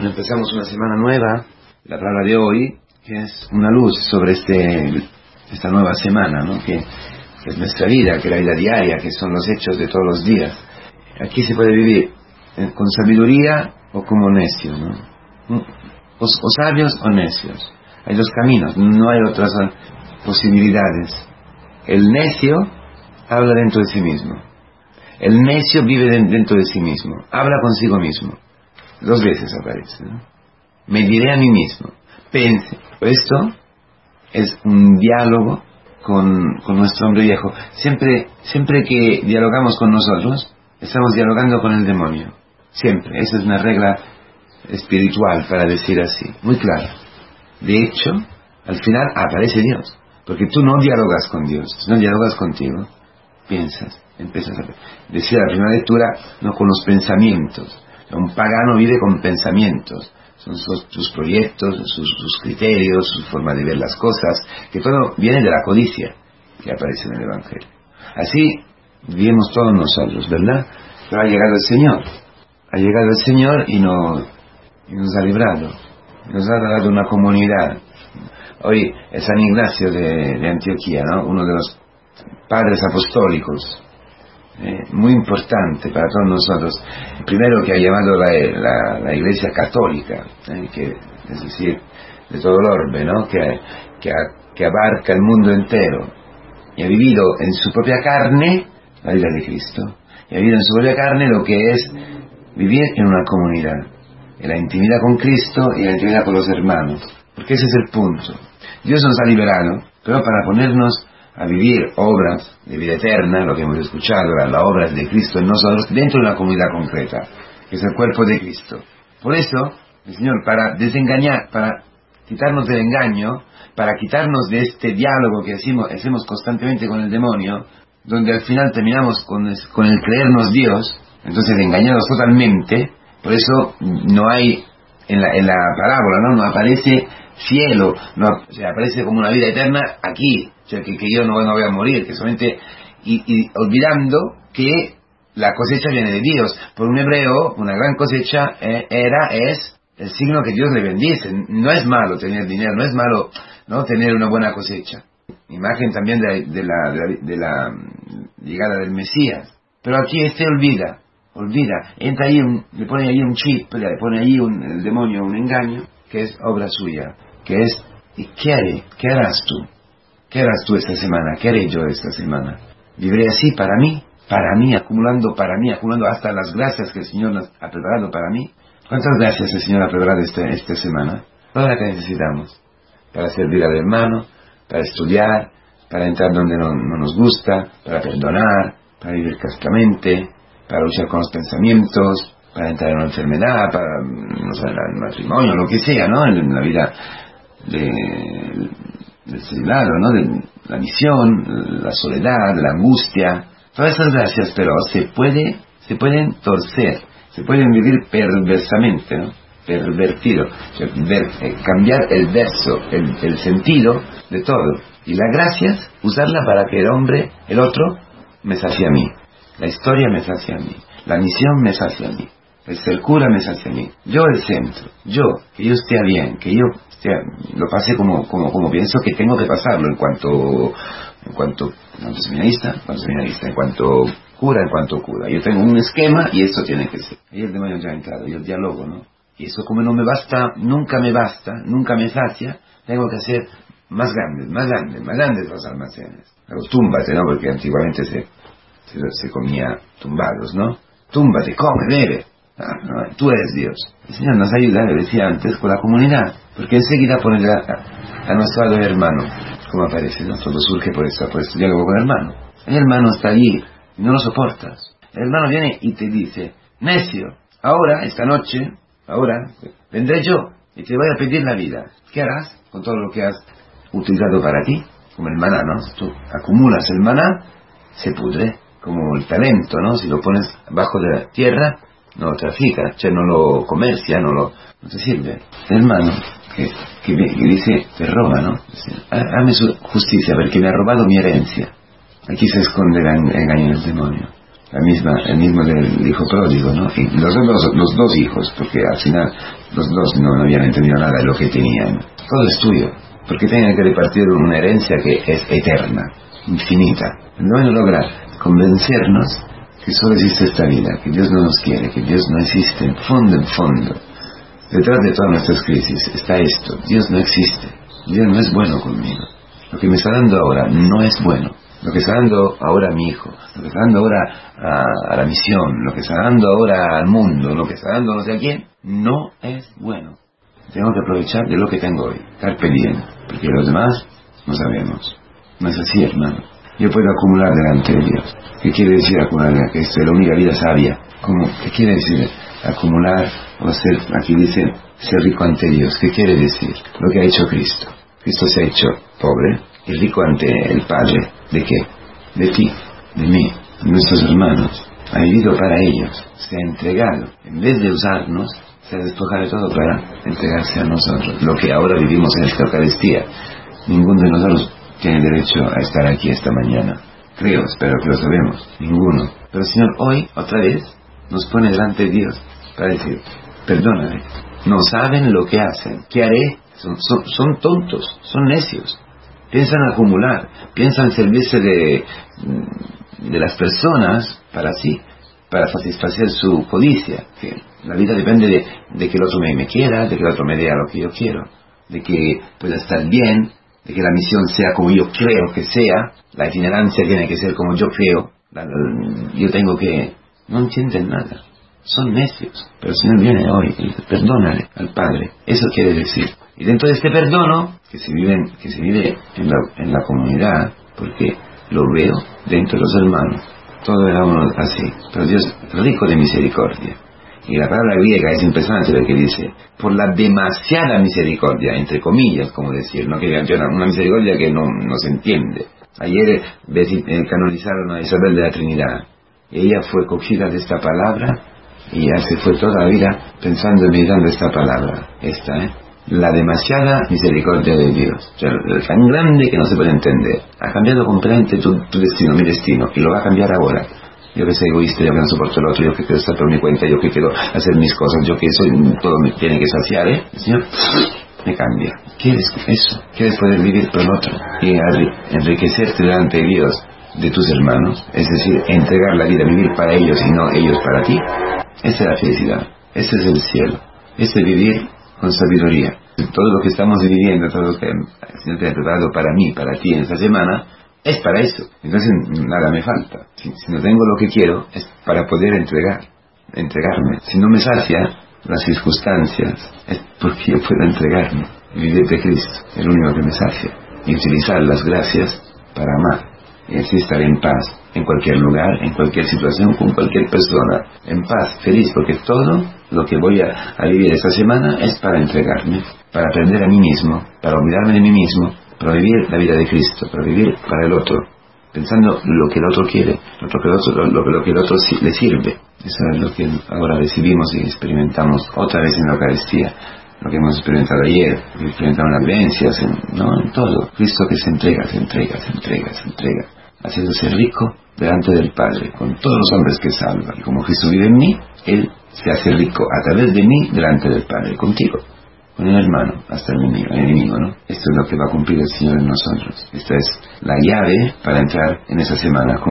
Empezamos una semana nueva, la palabra de hoy, que es una luz sobre este, esta nueva semana, ¿no? que, es nuestra vida, que es la vida diaria, que son los hechos de todos los días. Aquí se puede vivir eh, con sabiduría o como necio, ¿no? o, sabios o necios. Hay dos caminos, no hay otras posibilidades. El necio habla dentro de sí mismo. El necio vive dentro de sí mismo, habla consigo mismo. Dos veces aparece. Me diré a mí mismo. Pense. Esto es un diálogo con, nuestro hombre viejo. Siempre, siempre que dialogamos con nosotros, estamos dialogando con el demonio. Siempre. Esa es una regla espiritual, para decir así. Muy clara. De hecho, al final aparece Dios. Porque tú no dialogas con Dios, no dialogas contigo. Piensas, empiezas a... Decía la primera lectura, no con los pensamientos un pagano vive con pensamientos, son sus, proyectos, sus, criterios, su forma de ver las cosas, que todo viene de la codicia que aparece en el Evangelio. Así vivimos todos nosotros, ¿verdad? Pero ha llegado el Señor, ha llegado el Señor y, nos ha librado, nos ha dado una comunidad. Hoy es San Ignacio de, de Antioquía, ¿no? uno de los padres apostólicos, eh, muy importante para todos nosotros. Primero que ha llamado la, Iglesia Católica, eh, que, es decir, de todo el orbe, ¿no? que, que, abarca el mundo entero, y ha vivido en su propia carne la vida de Cristo, y ha vivido en su propia carne lo que es vivir en una comunidad, en la intimidad con Cristo y la intimidad con los hermanos, porque ese es el punto. Dios nos ha liberado, pero para ponernos a vivir obras de vida eterna, lo que hemos escuchado, la obra de Cristo en nosotros, dentro de una comunidad concreta, que es el cuerpo de Cristo. Por eso, el Señor, para desengañar, para quitarnos del engaño, para quitarnos de este diálogo que hacemos, hacemos constantemente con el demonio, donde al final terminamos con, el creernos Dios, entonces engañados totalmente, por eso no hay, en la, en la parábola, ¿no? no aparece cielo, no, aparece como una vida eterna aquí, sea, que, yo no, voy a morir, que solamente, y, olvidando que la cosecha viene de Dios. Por un hebreo, una gran cosecha eh, era, es el signo que Dios le bendice. No es malo tener dinero, no es malo no tener una buena cosecha. Imagen también de, la, de, la, mm, llegada del Mesías. Pero aquí este olvida, olvida, entra ahí, le pone ahí un chip, le pone ahí un, el demonio un engaño, que es obra suya, que es, ¿y haré? ¿Qué harás tú? ¿Qué harás tú esta semana? ¿Qué haré yo esta semana? ¿Viviré así para mí? Para mí, acumulando para mí, acumulando hasta las gracias que el Señor nos ha preparado para mí. ¿Cuántas gracias el Señor ha preparado esta, esta semana? Todas las que necesitamos. Para servir al hermano, para estudiar, para entrar donde no, nos gusta, para perdonar, para vivir castamente, para luchar con los pensamientos, para entrar en una enfermedad, para no sé, el matrimonio, lo que sea, ¿no? En la vida de, del lado, ¿no? De la misión, la soledad, la angustia, todas esas gracias, pero se puede, se pueden torcer, se pueden vivir perversamente, ¿no? Pervertido, eh, cambiar el verso, el, el sentido de todo. Y las gracias, usarla para que el hombre, el otro, me sacie a mí. La historia me sacie a mí. La misión me sacie a mí. El ser cura me sacia a mí. Yo el centro. Yo, que yo esté bien, que yo lo pase como, como, como pienso que tengo que pasarlo en cuanto, en cuanto, cuanto seminarista, en cuanto seminarista, en cuanto cura, en cuanto cura. Yo tengo un esquema y esto tiene que ser. Ahí el demonio ya ha entrado, y el diálogo, ¿no? Y eso como no me basta, nunca me basta, nunca me sacia, tengo que hacer más grandes, más grandes, más grandes los almacenes. Los túmbate, ¿no? Porque antiguamente se, se, se comía tumbados, ¿no? Túmbate, come, bebe. Ah, tú eres Dios. El Señor nos ayuda, le decía antes, con la comunidad, porque enseguida pone a, nuestro lado hermano, como aparece, ¿no? Todo surge por eso, por este diálogo con el hermano. El hermano está allí, no lo soportas. El hermano viene y te dice, necio, ahora, esta noche, ahora, vendré yo y te voy a pedir la vida. ¿Qué harás con todo lo que has utilizado para ti? Como el maná, ¿no? Tú acumulas el maná, se pudre, como el talento, ¿no? Si lo pones bajo de la tierra, no lo trafica, cioè no lo comercia, no, lo, no te sirve. El hermano que, que, dice, te roba, ¿no? Dame su justicia porque me ha robado mi herencia. Aquí se esconde el engaño del demonio. la misma, el mismo del hijo pródigo, ¿no? Y los dos, los dos hijos, porque al final los dos no, habían entendido nada de lo que tenían. Todo es tuyo, porque tienen que repartir una herencia que es eterna, infinita. No es lograr convencernos que solo existe esta vida, que Dios no nos quiere, que Dios no existe, en fondo, en fondo. Detrás de todas nuestras crisis está esto, Dios no existe, Dios no es bueno conmigo. Lo que me está dando ahora no es bueno. Lo que está dando ahora a mi hijo, lo que está dando ahora a, la misión, lo que está dando ahora al mundo, lo que está dando no sé a quién, no es bueno. Tengo que aprovechar de lo que tengo hoy, carpe diem, porque los demás no sabemos. No es así, hermano. Yo puedo acumular delante de Dios. ¿Qué quiere decir acumular? Que esta es la única vida sabia. ¿Cómo? ¿Qué quiere decir acumular o ser, aquí dice, ser rico ante Dios? ¿Qué quiere decir? Lo que ha hecho Cristo. Cristo se ha hecho pobre y rico ante el Padre. ¿De qué? De ti, de mí, de nuestros hermanos. Ha vivido para ellos. Se ha entregado. En vez de usarnos, se ha despojado de todo para entregarse a nosotros. Lo que ahora vivimos en esta Eucaristía. Ninguno de nosotros tiene derecho a estar aquí esta mañana. Creo, espero que lo sabemos. Ninguno. Pero Señor hoy, otra vez, nos pone delante de Dios para decir, perdóname. No saben lo que hacen. ¿Qué haré? Son, son, tontos, son necios. Piensan acumular, piensan servirse de, de las personas para sí, para satisfacer su codicia. Que la vida depende de, de que el otro me, me quiera, de que el otro me dé lo que yo quiero, de que pueda estar bien, de que la misión sea como yo creo que sea, la itinerancia tiene que ser como yo creo, yo tengo que... No entienden nada, son necios, pero el Señor viene hoy y dice, perdónale al Padre, eso quiere decir. Y dentro de este perdono, que se vive, que se vive en, la, en la comunidad, porque lo veo dentro de los hermanos, todo era uno así, pero Dios rico de misericordia, y la palabra griega es impresionante lo que dice, por la demasiada misericordia, entre comillas, como decir, ¿no? que una misericordia que no, se entiende. Ayer eh, canonizaron a Isabel de la Trinidad. Ella fue cogida de esta palabra y ya se fue toda la vida pensando y mirando esta palabra, esta, ¿eh? La demasiada misericordia de Dios, tan grande que no se puede entender. Ha cambiado completamente tu destino, mi destino, y lo va a cambiar ahora yo que soy egoísta, yo que no soporto el otro, yo que quiero estar por mi cuenta, yo que quiero hacer mis cosas, yo que soy, todo me tiene que saciar, ¿eh? El Señor me cambia. ¿Quieres eso? ¿Quieres poder vivir por el otro? Y enriquecerte delante de Dios, de tus hermanos, es decir, entregar la vida, vivir para ellos y no ellos para ti. Esa es la felicidad, ese es el cielo, ese es vivir con sabiduría. Todo lo que estamos viviendo, todo lo que el Señor te ha preparado para mí, para ti en esta semana, es para eso. Entonces nada me falta. Si, no tengo lo que quiero, es para poder entregar, entregarme. Si no me sacia las circunstancias, es porque yo puedo entregarme vivir de Cristo, el único que me sacia. Y utilizar las gracias para amar. Y así estar en paz, en cualquier lugar, en cualquier situación, con cualquier persona. En paz, feliz, porque todo lo que voy a, a vivir esta semana es para entregarme, para aprender a mí mismo, para olvidarme de mí mismo, para vivir la vida de Cristo, para vivir para el otro, pensando lo que el otro quiere, lo que el otro, lo, que el otro le sirve. Eso es lo que ahora recibimos y experimentamos otra vez en la Eucaristía, lo que hemos experimentado ayer, lo que experimentamos en las vivencias, en, ¿no? en todo. Cristo que se entrega, se entrega, se entrega, se entrega, haciéndose rico delante del Padre, con todos los hombres que salva. Y como Cristo vive en mí, Él se hace rico a través de mí delante del Padre, contigo con un hermano hasta el enemigo, el enemigo, ¿no? Esto es lo que va a cumplir el Señor en nosotros. Esta es la llave para entrar en esa semana